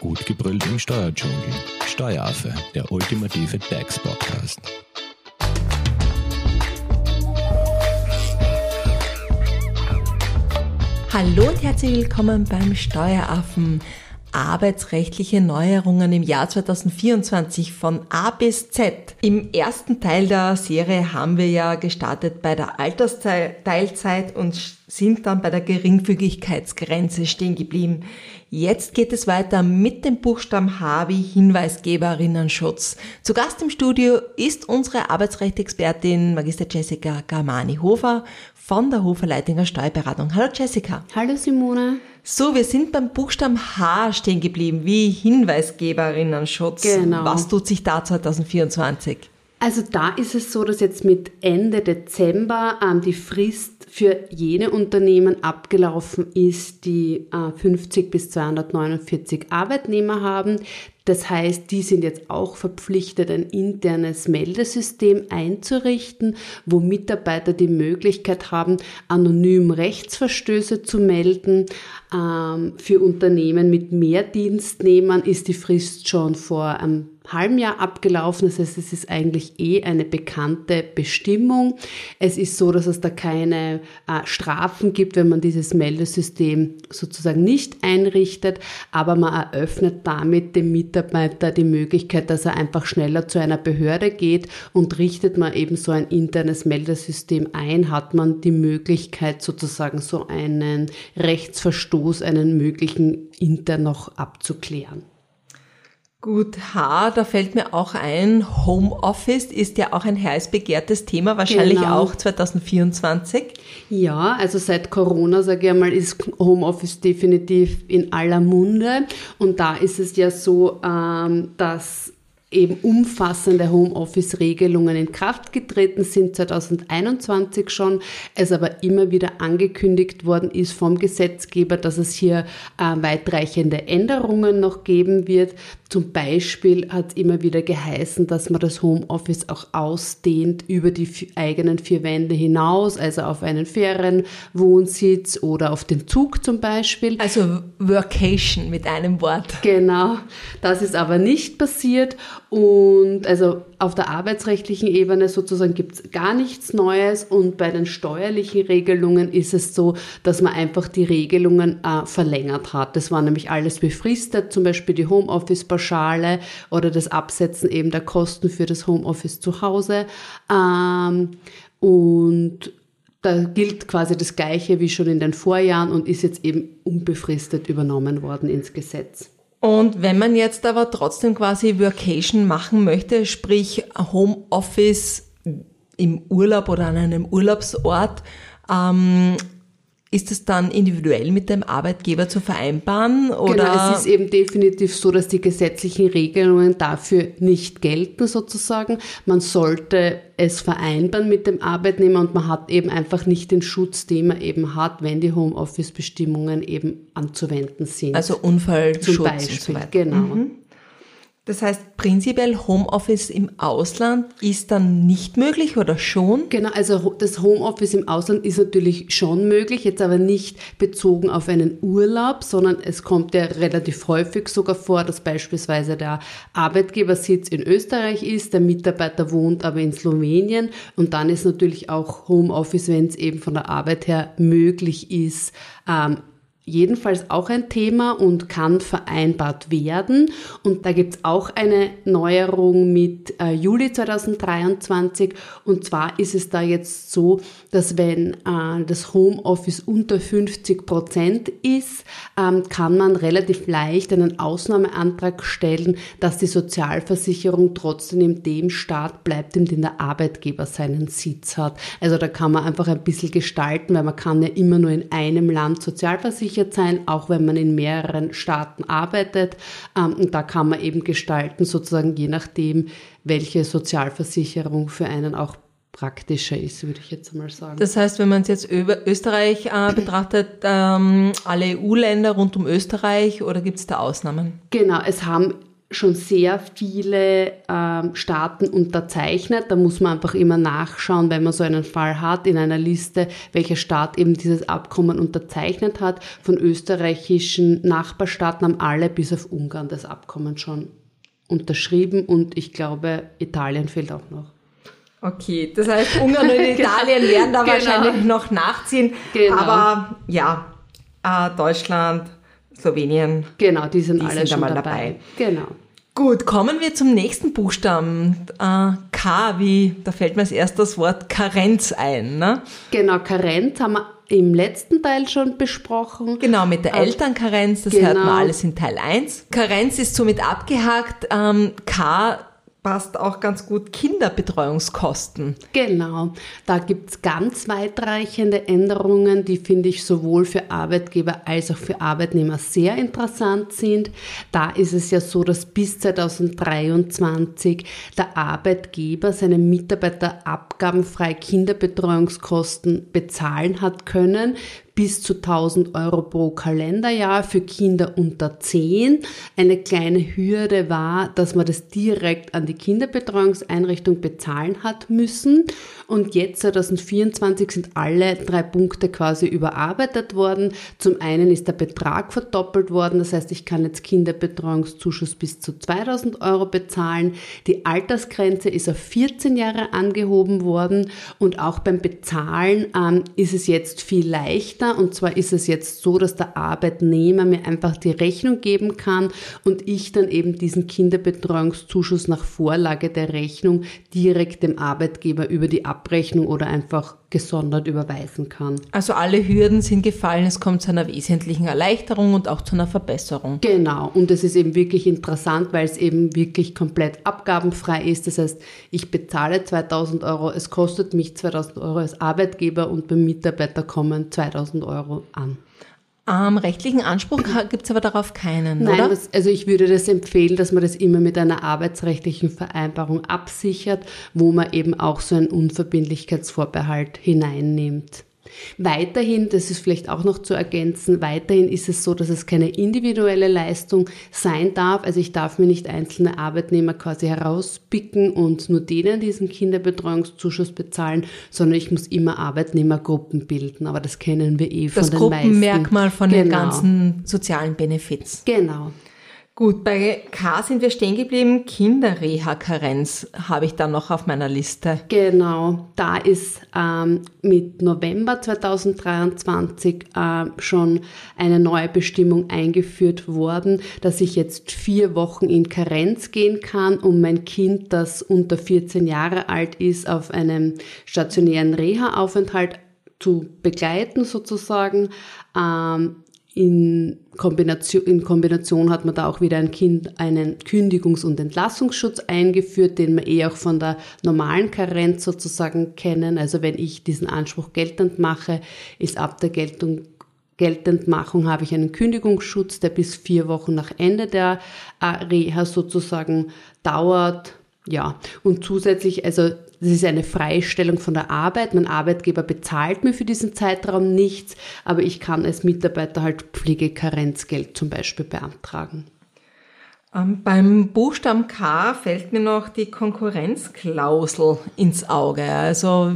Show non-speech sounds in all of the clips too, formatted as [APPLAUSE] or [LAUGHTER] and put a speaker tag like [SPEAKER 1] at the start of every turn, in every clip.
[SPEAKER 1] Gut gebrüllt im Steuerdschungel. Steueraffe, der ultimative DAX-Podcast.
[SPEAKER 2] Hallo und herzlich willkommen beim Steueraffen. Arbeitsrechtliche Neuerungen im Jahr 2024 von A bis Z. Im ersten Teil der Serie haben wir ja gestartet bei der Altersteilzeit und sind dann bei der Geringfügigkeitsgrenze stehen geblieben. Jetzt geht es weiter mit dem Buchstaben H wie Hinweisgeberinnenschutz. Zu Gast im Studio ist unsere Arbeitsrechtsexpertin Magister Jessica Garmani-Hofer von der Hofer Leitinger Steuerberatung. Hallo Jessica.
[SPEAKER 3] Hallo Simone.
[SPEAKER 2] So, wir sind beim Buchstaben H stehen geblieben, wie Hinweisgeberinnenschutz.
[SPEAKER 3] Genau.
[SPEAKER 2] Was tut sich da 2024?
[SPEAKER 3] Also da ist es so, dass jetzt mit Ende Dezember ähm, die Frist für jene Unternehmen abgelaufen ist, die äh, 50 bis 249 Arbeitnehmer haben. Das heißt, die sind jetzt auch verpflichtet, ein internes Meldesystem einzurichten, wo Mitarbeiter die Möglichkeit haben, anonym Rechtsverstöße zu melden. Ähm, für Unternehmen mit mehr Dienstnehmern ist die Frist schon vor einem halben Jahr abgelaufen. Das heißt, es ist eigentlich eh eine bekannte Bestimmung. Es ist so, dass es da keine äh, Strafen gibt, wenn man dieses Meldesystem sozusagen nicht einrichtet, aber man eröffnet damit dem Mitarbeiter die Möglichkeit, dass er einfach schneller zu einer Behörde geht und richtet man eben so ein internes Meldesystem ein, hat man die Möglichkeit sozusagen so einen Rechtsverstoß, einen möglichen intern noch abzuklären.
[SPEAKER 2] Gut, H, da fällt mir auch ein, Homeoffice ist ja auch ein heiß begehrtes Thema, wahrscheinlich
[SPEAKER 3] Genau.
[SPEAKER 2] auch 2024.
[SPEAKER 3] Ja, also seit Corona, sage ich einmal, ist Homeoffice definitiv in aller Munde. Und da ist es ja so, ähm, dass eben umfassende Homeoffice-Regelungen in Kraft getreten sind 2021 schon, es aber immer wieder angekündigt worden ist vom Gesetzgeber, dass es hier äh, weitreichende Änderungen noch geben wird. Zum Beispiel hat es immer wieder geheißen, dass man das Homeoffice auch ausdehnt über die eigenen vier Wände hinaus, also auf einen Ferienwohnsitz oder auf den Zug zum Beispiel.
[SPEAKER 2] Also Workation mit einem Wort.
[SPEAKER 3] Genau, das ist aber nicht passiert und also auf der arbeitsrechtlichen Ebene sozusagen gibt es gar nichts Neues und bei den steuerlichen Regelungen ist es so, dass man einfach die Regelungen äh, verlängert hat. Das war nämlich alles befristet, zum Beispiel die Homeoffice-Pauschale oder das Absetzen eben der Kosten für das Homeoffice zu Hause ähm, und da gilt quasi das Gleiche wie schon in den Vorjahren und ist jetzt eben unbefristet übernommen worden ins Gesetz.
[SPEAKER 2] Und wenn man jetzt aber trotzdem quasi Workation machen möchte, sprich Homeoffice im Urlaub oder an einem Urlaubsort, ähm, ist es dann individuell mit dem Arbeitgeber zu vereinbaren? Oder
[SPEAKER 3] Genau, es ist eben definitiv so, dass die gesetzlichen Regelungen dafür nicht gelten sozusagen. Man sollte es vereinbaren mit dem Arbeitnehmer und man hat eben einfach nicht den Schutz, den man eben hat, wenn die Homeoffice-Bestimmungen eben anzuwenden sind.
[SPEAKER 2] also Unfallschutz
[SPEAKER 3] zum
[SPEAKER 2] und
[SPEAKER 3] Beispiel,
[SPEAKER 2] so weiter.
[SPEAKER 3] genau.
[SPEAKER 2] Das heißt, prinzipiell Homeoffice im Ausland ist dann nicht möglich oder schon?
[SPEAKER 3] Genau, also das Homeoffice im Ausland ist natürlich schon möglich, jetzt aber nicht bezogen auf einen Urlaub, sondern es kommt ja relativ häufig sogar vor, dass beispielsweise der Arbeitgebersitz in Österreich ist, der Mitarbeiter wohnt aber in Slowenien und dann ist natürlich auch Homeoffice, wenn es eben von der Arbeit her möglich ist, ähm, jedenfalls auch ein Thema und kann vereinbart werden. Und da gibt's auch eine Neuerung mit äh, Juli 2023. Und zwar ist es da jetzt so, dass wenn äh, das Homeoffice unter 50 Prozent ist, ähm, kann man relativ leicht einen Ausnahmeantrag stellen, dass die Sozialversicherung trotzdem in dem Staat bleibt, in dem der Arbeitgeber seinen Sitz hat. Also da kann man einfach ein bisschen gestalten, weil man kann ja immer nur in einem Land sozialversichert sein, auch wenn man in mehreren Staaten arbeitet. Ähm, und da kann man eben gestalten, sozusagen je nachdem, welche Sozialversicherung für einen auch praktischer ist, würde ich jetzt mal sagen.
[SPEAKER 2] Das heißt, wenn man es jetzt über Österreich äh, [CLEARS THROAT] betrachtet, ähm, alle EU-Länder rund um Österreich oder gibt es da Ausnahmen?
[SPEAKER 3] Genau, es haben schon sehr viele ähm, Staaten unterzeichnet. Da muss man einfach immer nachschauen, wenn man so einen Fall hat, in einer Liste, welcher Staat eben dieses Abkommen unterzeichnet hat. Von österreichischen Nachbarstaaten haben alle bis auf Ungarn das Abkommen schon unterschrieben und ich glaube, Italien fehlt auch noch.
[SPEAKER 2] Okay, das heißt, Ungarn und [LAUGHS] Italien werden da genau. wahrscheinlich noch nachziehen. Genau. Aber ja, äh, Deutschland, Slowenien.
[SPEAKER 3] Genau, die sind die alle sind schon dabei. dabei.
[SPEAKER 2] Genau. Gut, kommen wir zum nächsten Buchstaben. Äh, K, wie, da fällt mir als erstes das Wort Karenz ein. Ne?
[SPEAKER 3] Genau, Karenz haben wir im letzten Teil schon besprochen.
[SPEAKER 2] Genau, mit der äh, Elternkarenz, das genau. hört man alles in Teil 1. Karenz ist somit abgehakt. Ähm, K passt auch ganz gut Kinderbetreuungskosten.
[SPEAKER 3] Genau, da gibt es ganz weitreichende Änderungen, die finde ich sowohl für Arbeitgeber als auch für Arbeitnehmer sehr interessant sind. Da ist es ja so, dass bis 2023 der Arbeitgeber seinen Mitarbeiter abgabenfrei Kinderbetreuungskosten bezahlen hat können bis zu 1000 Euro pro Kalenderjahr für Kinder unter 10. Eine kleine Hürde war, dass man das direkt an die Kinderbetreuungseinrichtung bezahlen hat müssen. Und jetzt 2024 sind alle drei Punkte quasi überarbeitet worden. Zum einen ist der Betrag verdoppelt worden. Das heißt, ich kann jetzt Kinderbetreuungszuschuss bis zu 2000 Euro bezahlen. Die Altersgrenze ist auf 14 Jahre angehoben worden. Und auch beim Bezahlen ähm, ist es jetzt viel leichter leichter. Und zwar ist es jetzt so, dass der Arbeitnehmer mir einfach die Rechnung geben kann und ich dann eben diesen Kinderbetreuungszuschuss nach Vorlage der Rechnung direkt dem Arbeitgeber über die Abrechnung oder einfach gesondert überweisen kann.
[SPEAKER 2] Also alle Hürden sind gefallen, es kommt zu einer wesentlichen Erleichterung und auch zu einer Verbesserung.
[SPEAKER 3] Genau, und es ist eben wirklich interessant, weil es eben wirklich komplett abgabenfrei ist. Das heißt, ich bezahle 2000 Euro, es kostet mich 2000 Euro als Arbeitgeber und beim Mitarbeiter kommen 2000 Euro an.
[SPEAKER 2] Ähm, rechtlichen Anspruch gibt es aber darauf keinen,
[SPEAKER 3] Nein,
[SPEAKER 2] oder?
[SPEAKER 3] Das, also ich würde das empfehlen, dass man das immer mit einer arbeitsrechtlichen Vereinbarung absichert, wo man eben auch so einen Unverbindlichkeitsvorbehalt hineinnimmt. Weiterhin, das ist vielleicht auch noch zu ergänzen, weiterhin ist es so, dass es keine individuelle Leistung sein darf. Also ich darf mir nicht einzelne Arbeitnehmer quasi herauspicken und nur denen diesen Kinderbetreuungszuschuss bezahlen, sondern ich muss immer Arbeitnehmergruppen bilden. Aber das kennen wir eh von
[SPEAKER 2] das
[SPEAKER 3] den
[SPEAKER 2] meisten. Das Gruppenmerkmal von genau. den ganzen sozialen Benefits.
[SPEAKER 3] Genau.
[SPEAKER 2] Gut, bei K sind wir stehen geblieben. Kinderreha-Karenz habe ich dann noch auf meiner Liste.
[SPEAKER 3] Genau, da ist ähm, mit November 2023 äh, schon eine neue Bestimmung eingeführt worden, dass ich jetzt vier Wochen in Karenz gehen kann, um mein Kind, das unter 14 Jahre alt ist, auf einem stationären Reha-Aufenthalt zu begleiten sozusagen. Ähm, in Kombination, in Kombination hat man da auch wieder ein Kind einen Kündigungs- und Entlassungsschutz eingeführt, den wir eh auch von der normalen Karenz sozusagen kennen. Also wenn ich diesen Anspruch geltend mache, ist ab der Geltung Geltendmachung habe ich einen Kündigungsschutz, der bis vier Wochen nach Ende der äh, Reha sozusagen dauert. Ja, und zusätzlich, also das ist eine Freistellung von der Arbeit. Mein Arbeitgeber bezahlt mir für diesen Zeitraum nichts, aber ich kann als Mitarbeiter halt Pflegekarenzgeld zum Beispiel beantragen.
[SPEAKER 2] Ähm, beim Buchstaben K fällt mir noch die Konkurrenzklausel ins Auge. Also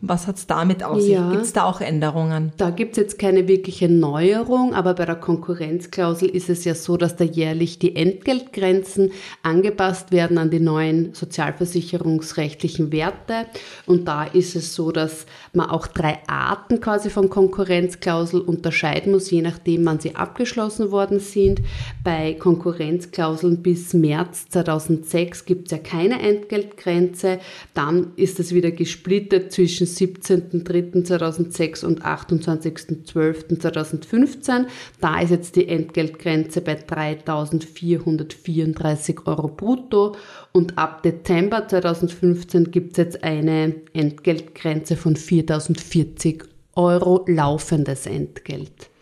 [SPEAKER 2] was hat es damit auf sich? Ja, gibt es da auch Änderungen?
[SPEAKER 3] Da gibt es jetzt keine wirkliche Neuerung, aber bei der Konkurrenzklausel ist es ja so, dass da jährlich die Entgeltgrenzen angepasst werden an die neuen sozialversicherungsrechtlichen Werte. Und da ist es so, dass man auch drei Arten quasi von Konkurrenzklausel unterscheiden muss, je nachdem, wann sie abgeschlossen worden sind. Bei Konkurrenzklausel Klauseln bis März 2006 gibt es ja keine Entgeltgrenze. Dann ist es wieder gesplittet zwischen 17.03.2006 und 28.12.2015. Da ist jetzt die Entgeltgrenze bei 3.434 Euro brutto und ab Dezember 2015 gibt es jetzt eine Entgeltgrenze von 4.040 Euro laufendes Entgelt.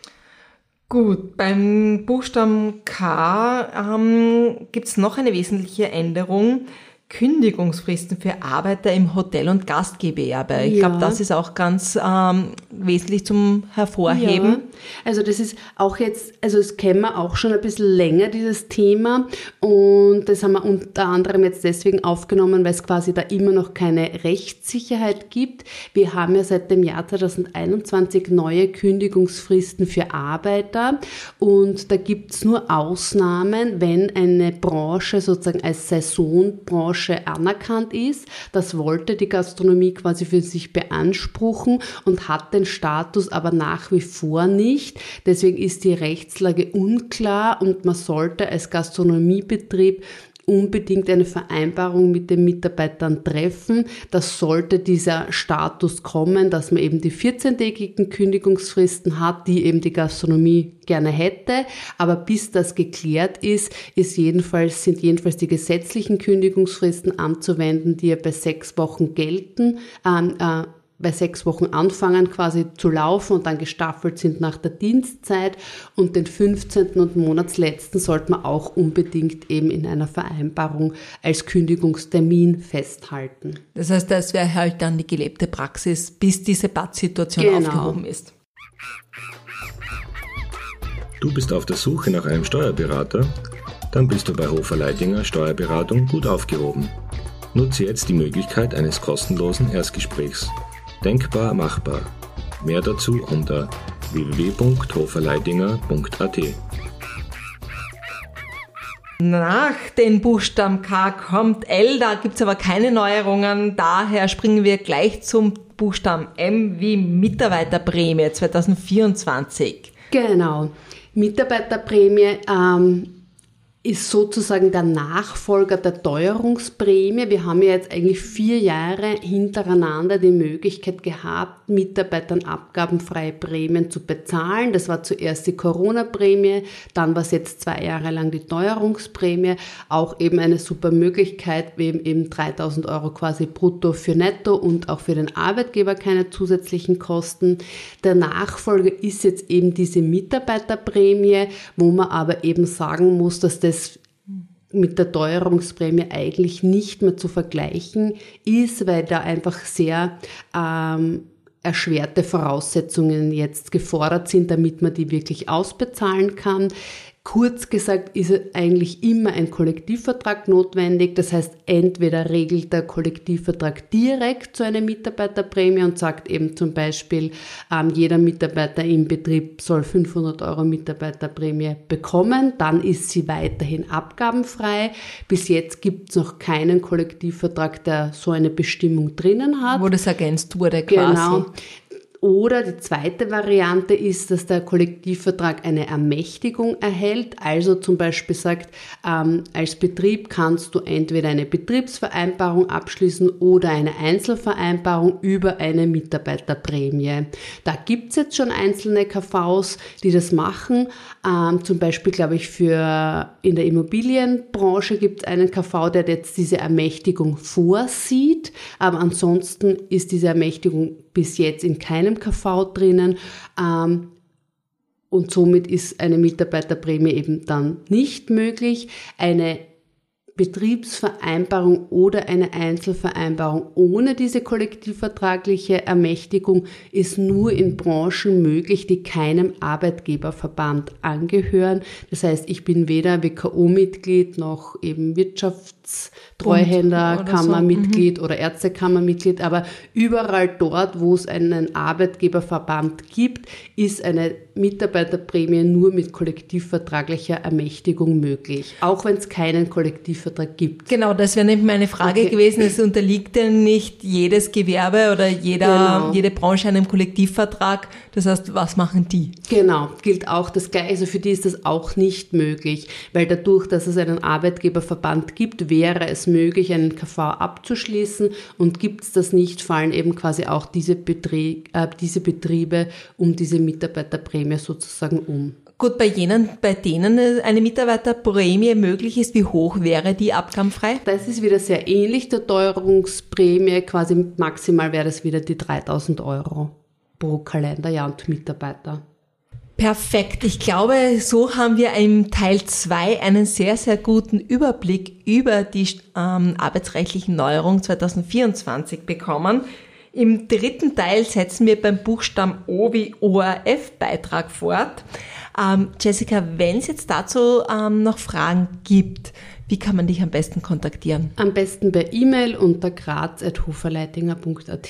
[SPEAKER 2] Gut, beim Buchstaben K ähm, gibt es noch eine wesentliche Änderung. Kündigungsfristen für Arbeiter im Hotel- und Gastgewerbe. Ich
[SPEAKER 3] Ja.
[SPEAKER 2] glaube, das ist auch ganz ähm, wesentlich zum Hervorheben.
[SPEAKER 3] Ja, also das ist auch jetzt, also das kennen wir auch schon ein bisschen länger, dieses Thema. Und das haben wir unter anderem jetzt deswegen aufgenommen, weil es quasi da immer noch keine Rechtssicherheit gibt. Wir haben ja seit dem Jahr 2021 neue Kündigungsfristen für Arbeiter. Und da gibt es nur Ausnahmen, wenn eine Branche sozusagen als Saisonbranche anerkannt ist. Das wollte die Gastronomie quasi für sich beanspruchen und hat den Status aber nach wie vor nicht. Deswegen ist die Rechtslage unklar und man sollte als Gastronomiebetrieb unbedingt eine Vereinbarung mit den Mitarbeitern treffen. Das sollte dieser Status kommen, dass man eben die 14-tägigen Kündigungsfristen hat, die eben die Gastronomie gerne hätte. Aber bis das geklärt ist, ist jedenfalls, sind jedenfalls die gesetzlichen Kündigungsfristen anzuwenden, die ja bei sechs Wochen gelten. Ähm, äh, bei sechs Wochen anfangen quasi zu laufen und dann gestaffelt sind nach der Dienstzeit und den 15. und Monatsletzten sollte man auch unbedingt eben in einer Vereinbarung als Kündigungstermin festhalten.
[SPEAKER 2] Das heißt, das wäre halt dann die gelebte Praxis, bis diese Pattsituation
[SPEAKER 3] Genau.
[SPEAKER 2] aufgehoben ist.
[SPEAKER 1] Du bist auf der Suche nach einem Steuerberater? Dann bist du bei Hofer Leidinger Steuerberatung gut aufgehoben. Nutze jetzt die Möglichkeit eines kostenlosen Erstgesprächs. Denkbar machbar. Mehr dazu unter www.hoferleidinger.at.
[SPEAKER 2] Nach den Buchstaben K kommt L, da gibt's aber keine Neuerungen. Daher springen wir gleich zum Buchstaben M wie Mitarbeiterprämie 2024.
[SPEAKER 3] Genau. Mitarbeiterprämie ähm, ist sozusagen der Nachfolger der Teuerungsprämie. Wir haben ja jetzt eigentlich vier Jahre hintereinander die Möglichkeit gehabt, Mitarbeitern abgabenfreie Prämien zu bezahlen. Das war zuerst die Corona-Prämie, dann war es jetzt zwei Jahre lang die Teuerungsprämie. Auch eben eine super Möglichkeit, eben, eben 3000 Euro quasi brutto für netto und auch für den Arbeitgeber keine zusätzlichen Kosten. Der Nachfolger ist jetzt eben diese Mitarbeiterprämie, wo man aber eben sagen muss, dass das mit der Teuerungsprämie eigentlich nicht mehr zu vergleichen ist, weil da einfach sehr ähm, erschwerte Voraussetzungen jetzt gefordert sind, damit man die wirklich ausbezahlen kann. Kurz gesagt ist eigentlich immer ein Kollektivvertrag notwendig. Das heißt, entweder regelt der Kollektivvertrag direkt zu einer Mitarbeiterprämie und sagt eben zum Beispiel, ähm, jeder Mitarbeiter im Betrieb soll 500 Euro Mitarbeiterprämie bekommen. Dann ist sie weiterhin abgabenfrei. Bis jetzt gibt es noch keinen Kollektivvertrag, der so eine Bestimmung drinnen hat.
[SPEAKER 2] Wo das ergänzt wurde quasi.
[SPEAKER 3] Genau. Oder die zweite Variante ist, dass der Kollektivvertrag eine Ermächtigung erhält, also zum Beispiel sagt, ähm, als Betrieb kannst du entweder eine Betriebsvereinbarung abschließen oder eine Einzelvereinbarung über eine Mitarbeiterprämie. Da gibt's jetzt schon einzelne KVs, die das machen. Ähm, zum Beispiel, glaube ich, für in der Immobilienbranche gibt es einen KV, der jetzt diese Ermächtigung vorsieht. Aber ansonsten ist diese Ermächtigung bis jetzt in keinem KV drinnen. Ähm, und somit ist eine Mitarbeiterprämie eben dann nicht möglich. Eine Betriebsvereinbarung oder eine Einzelvereinbarung ohne diese kollektivvertragliche Ermächtigung ist nur in Branchen möglich, die keinem Arbeitgeberverband angehören. Das heißt, ich bin weder WKO-Mitglied noch eben Wirtschaftstreuhänder,
[SPEAKER 2] Oder so.
[SPEAKER 3] Kammermitglied oder Ärztekammermitglied, aber überall dort, wo es einen Arbeitgeberverband gibt, ist eine Mitarbeiterprämie nur mit kollektivvertraglicher Ermächtigung möglich, auch wenn es keinen Kollektivvertrag gibt.
[SPEAKER 2] Genau, das wäre nämlich meine Frage
[SPEAKER 3] Okay.
[SPEAKER 2] gewesen. Es unterliegt denn nicht jedes Gewerbe oder jeder,
[SPEAKER 3] Genau.
[SPEAKER 2] jede Branche einem Kollektivvertrag. Das heißt, was machen die?
[SPEAKER 3] Genau, gilt auch das Gleiche. Also für die ist das auch nicht möglich, weil dadurch, dass es einen Arbeitgeberverband gibt, wäre es möglich, einen KV abzuschließen und gibt es das nicht, fallen eben quasi auch diese, Betrie äh, diese Betriebe um diese Mitarbeiterprämie sozusagen um.
[SPEAKER 2] Gut, bei jenen, bei denen eine Mitarbeiterprämie möglich ist, wie hoch wäre die abgabenfrei?
[SPEAKER 3] Das ist wieder sehr ähnlich der Teuerungsprämie, quasi maximal wäre das wieder die 3000 Euro pro Kalenderjahr und Mitarbeiter.
[SPEAKER 2] Perfekt. Ich glaube, so haben wir im Teil 2 einen sehr, sehr guten Überblick über die ähm, arbeitsrechtlichen Neuerungen 2024 bekommen. Im dritten Teil setzen wir beim Buchstaben O wie ORF-Beitrag fort. Ähm, Jessica, wenn es jetzt dazu ähm, noch Fragen gibt, wie kann man dich am besten kontaktieren?
[SPEAKER 3] Am besten per E-Mail unter graz.hoferleitinger.at.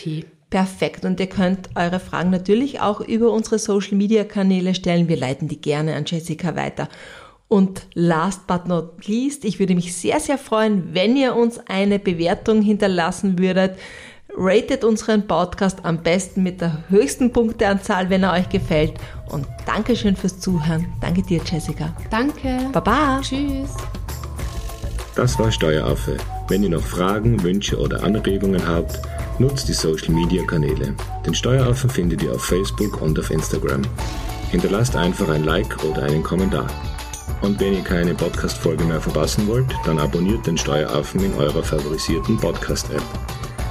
[SPEAKER 2] Perfekt. Und ihr könnt eure Fragen natürlich auch über unsere Social Media Kanäle stellen. Wir leiten die gerne an Jessica weiter. Und last but not least, ich würde mich sehr, sehr freuen, wenn ihr uns eine Bewertung hinterlassen würdet. Ratet unseren Podcast am besten mit der höchsten Punkteanzahl, wenn er euch gefällt. Und Dankeschön fürs Zuhören. Danke dir, Jessica.
[SPEAKER 3] Danke.
[SPEAKER 2] Baba.
[SPEAKER 3] Tschüss.
[SPEAKER 1] Das war Steueraffe. Wenn ihr noch Fragen, Wünsche oder Anregungen habt, Nutzt die Social Media Kanäle. Den Steueraffen findet ihr auf Facebook und auf Instagram. Hinterlasst einfach ein Like oder einen Kommentar. Und wenn ihr keine Podcast-Folge mehr verpassen wollt, dann abonniert den Steueraffen in eurer favorisierten Podcast-App.